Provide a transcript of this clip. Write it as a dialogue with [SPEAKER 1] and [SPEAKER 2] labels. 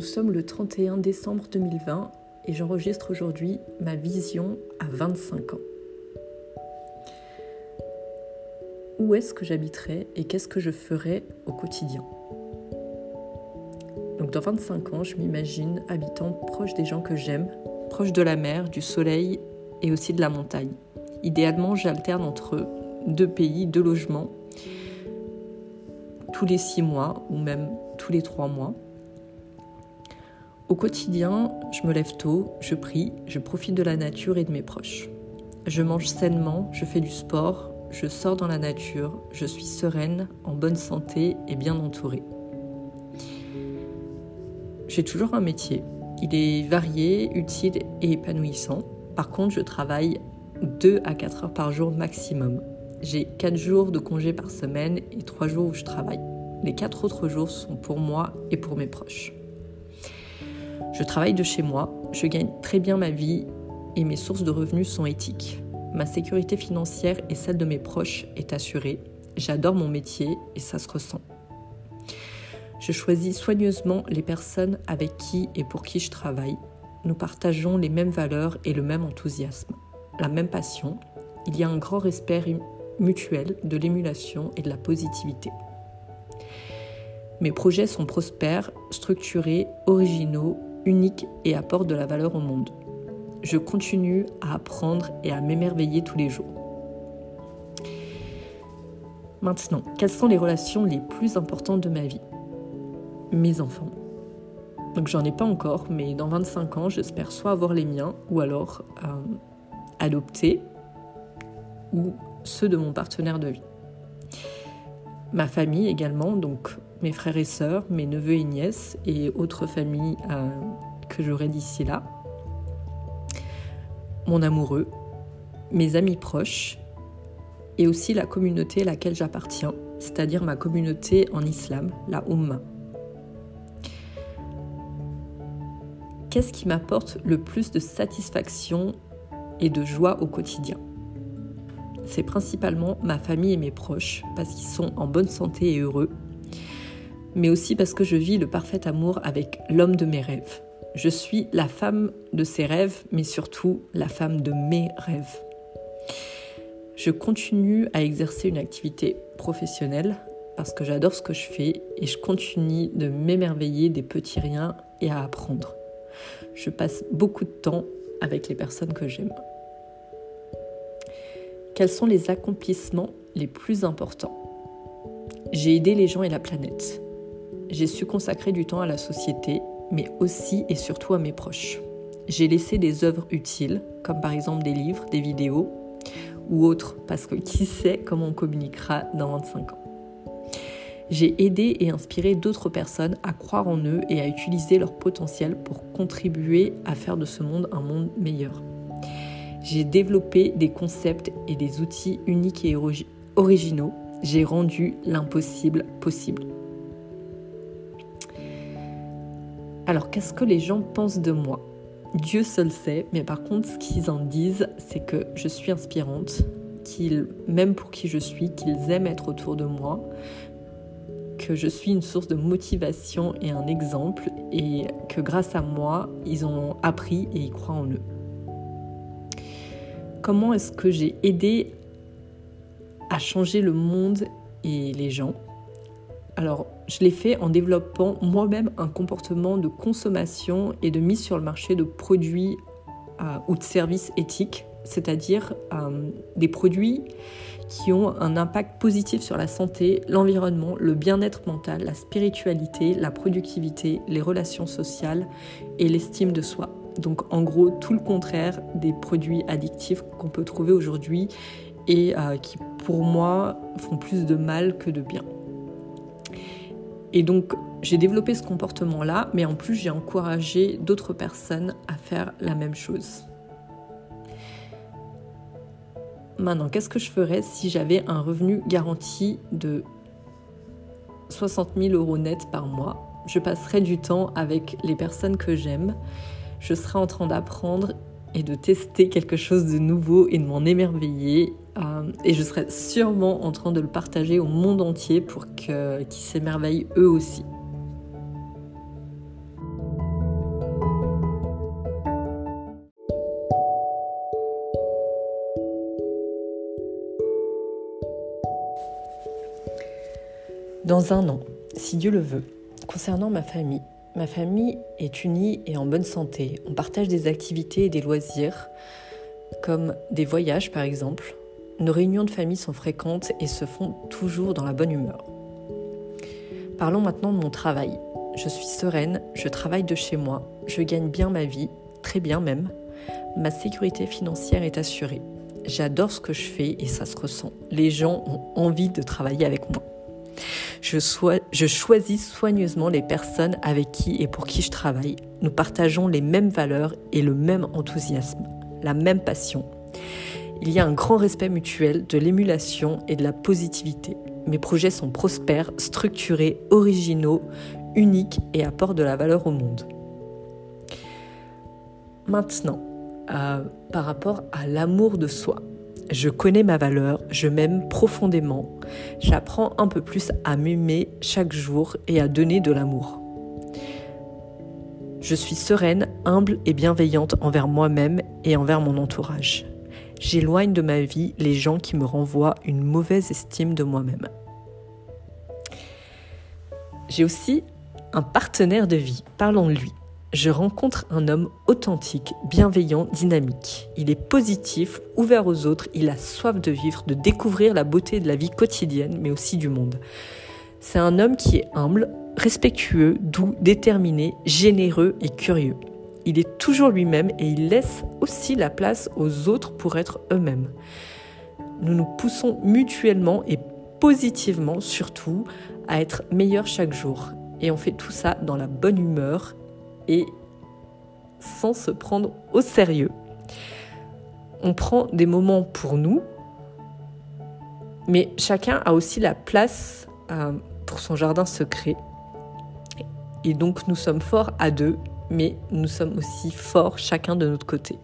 [SPEAKER 1] Nous sommes le 31 décembre 2020 et j'enregistre aujourd'hui ma vision à 25 ans. Où est-ce que j'habiterai et qu'est-ce que je ferai au quotidien? Donc dans 25 ans, je m'imagine habitant proche des gens que j'aime, proche de la mer, du soleil et aussi de la montagne. Idéalement, j'alterne entre deux pays, deux logements, tous les six mois ou même tous les trois mois. Au quotidien, je me lève tôt, je prie, je profite de la nature et de mes proches. Je mange sainement, je fais du sport, je sors dans la nature, je suis sereine, en bonne santé et bien entourée. J'ai toujours un métier. Il est varié, utile et épanouissant. Par contre, je travaille 2 à 4 heures par jour maximum. J'ai 4 jours de congé par semaine et 3 jours où je travaille. Les 4 autres jours sont pour moi et pour mes proches. Je travaille de chez moi, je gagne très bien ma vie et mes sources de revenus sont éthiques. Ma sécurité financière et celle de mes proches est assurée. J'adore mon métier et ça se ressent. Je choisis soigneusement les personnes avec qui et pour qui je travaille. Nous partageons les mêmes valeurs et le même enthousiasme, la même passion. Il y a un grand respect mutuel de l'émulation et de la positivité. Mes projets sont prospères, structurés, originaux unique et apporte de la valeur au monde. Je continue à apprendre et à m'émerveiller tous les jours. Maintenant, quelles sont les relations les plus importantes de ma vie? Mes enfants. Donc j'en ai pas encore, mais dans 25 ans, j'espère soit avoir les miens ou alors euh, adopter ou ceux de mon partenaire de vie. Ma famille également, donc mes frères et sœurs, mes neveux et nièces et autres familles euh, j'aurai d'ici là. Mon amoureux, mes amis proches et aussi la communauté à laquelle j'appartiens, c'est-à-dire ma communauté en islam, la Ummah. Qu'est-ce qui m'apporte le plus de satisfaction et de joie au quotidien? C'est principalement ma famille et mes proches, parce qu'ils sont en bonne santé et heureux, mais aussi parce que je vis le parfait amour avec l'homme de mes rêves. Je suis la femme de ses rêves, mais surtout la femme de mes rêves. Je continue à exercer une activité professionnelle parce que j'adore ce que je fais et je continue de m'émerveiller des petits riens et à apprendre. Je passe beaucoup de temps avec les personnes que j'aime. Quels sont les accomplissements les plus importants? J'ai aidé les gens et la planète j'ai su consacrer du temps à la société, mais aussi et surtout à mes proches. J'ai laissé des œuvres utiles, comme par exemple des livres, des vidéos ou autres, parce que qui sait comment on communiquera dans 25 ans. J'ai aidé et inspiré d'autres personnes à croire en eux et à utiliser leur potentiel pour contribuer à faire de ce monde un monde meilleur. J'ai développé des concepts et des outils uniques et originaux. J'ai rendu l'impossible possible. Alors qu'est-ce que les gens pensent de moi? Dieu seul sait, mais par contre ce qu'ils en disent, c'est que je suis inspirante, qu'ils m'aiment pour qui je suis, qu'ils aiment être autour de moi, que je suis une source de motivation et un exemple, et que grâce à moi, ils ont appris et ils croient en eux. Comment est-ce que j'ai aidé à changer le monde et les gens? Alors, je l'ai fait en développant moi-même un comportement de consommation et de mise sur le marché de produits euh, ou de services éthiques, c'est-à-dire euh, des produits qui ont un impact positif sur la santé, l'environnement, le bien-être mental, la spiritualité, la productivité, les relations sociales et l'estime de soi. Donc en gros tout le contraire des produits addictifs qu'on peut trouver aujourd'hui et euh, qui pour moi font plus de mal que de bien. Et donc, j'ai développé ce comportement-là, mais en plus, j'ai encouragé d'autres personnes à faire la même chose. Maintenant, qu'est-ce que je ferais si j'avais un revenu garanti de 60 000 euros net par mois? Je passerais du temps avec les personnes que j'aime. Je serais en train d'apprendre et de tester quelque chose de nouveau et de m'en émerveiller. Euh, et je serai sûrement en train de le partager au monde entier pour qu'ils s'émerveillent eux aussi. Dans un an, si Dieu le veut, concernant ma famille, ma famille est unie et en bonne santé. On partage des activités et des loisirs, comme des voyages par exemple, nos réunions de famille sont fréquentes et se font toujours dans la bonne humeur. Parlons maintenant de mon travail. Je suis sereine, je travaille de chez moi, je gagne bien ma vie, très bien même. Ma sécurité financière est assurée. J'adore ce que je fais et ça se ressent. Les gens ont envie de travailler avec moi. Je, choisis soigneusement les personnes avec qui et pour qui je travaille. Nous partageons les mêmes valeurs et le même enthousiasme, la même passion. Il y a un grand respect mutuel, de l'émulation et de la positivité. Mes projets sont prospères, structurés, originaux, uniques et apportent de la valeur au monde. Maintenant, euh, par rapport à l'amour de soi. Je connais ma valeur, je m'aime profondément, j'apprends un peu plus à m'aimer chaque jour et à donner de l'amour. Je suis sereine, humble et bienveillante envers moi-même et envers mon entourage. J'éloigne de ma vie les gens qui me renvoient une mauvaise estime de moi-même. J'ai aussi un partenaire de vie, parlons de lui je rencontre un homme authentique, bienveillant, dynamique. Il est positif, ouvert aux autres, il a soif de vivre, de découvrir la beauté de la vie quotidienne, mais aussi du monde. C'est un homme qui est humble, respectueux, doux, déterminé, généreux et curieux. Il est toujours lui-même et il laisse aussi la place aux autres pour être eux-mêmes. Nous nous poussons mutuellement et positivement surtout à être meilleurs chaque jour. Et on fait tout ça dans la bonne humeur et sans se prendre au sérieux. On prend des moments pour nous, mais chacun a aussi la place euh, pour son jardin secret. Et donc nous sommes forts à deux, mais nous sommes aussi forts chacun de notre côté.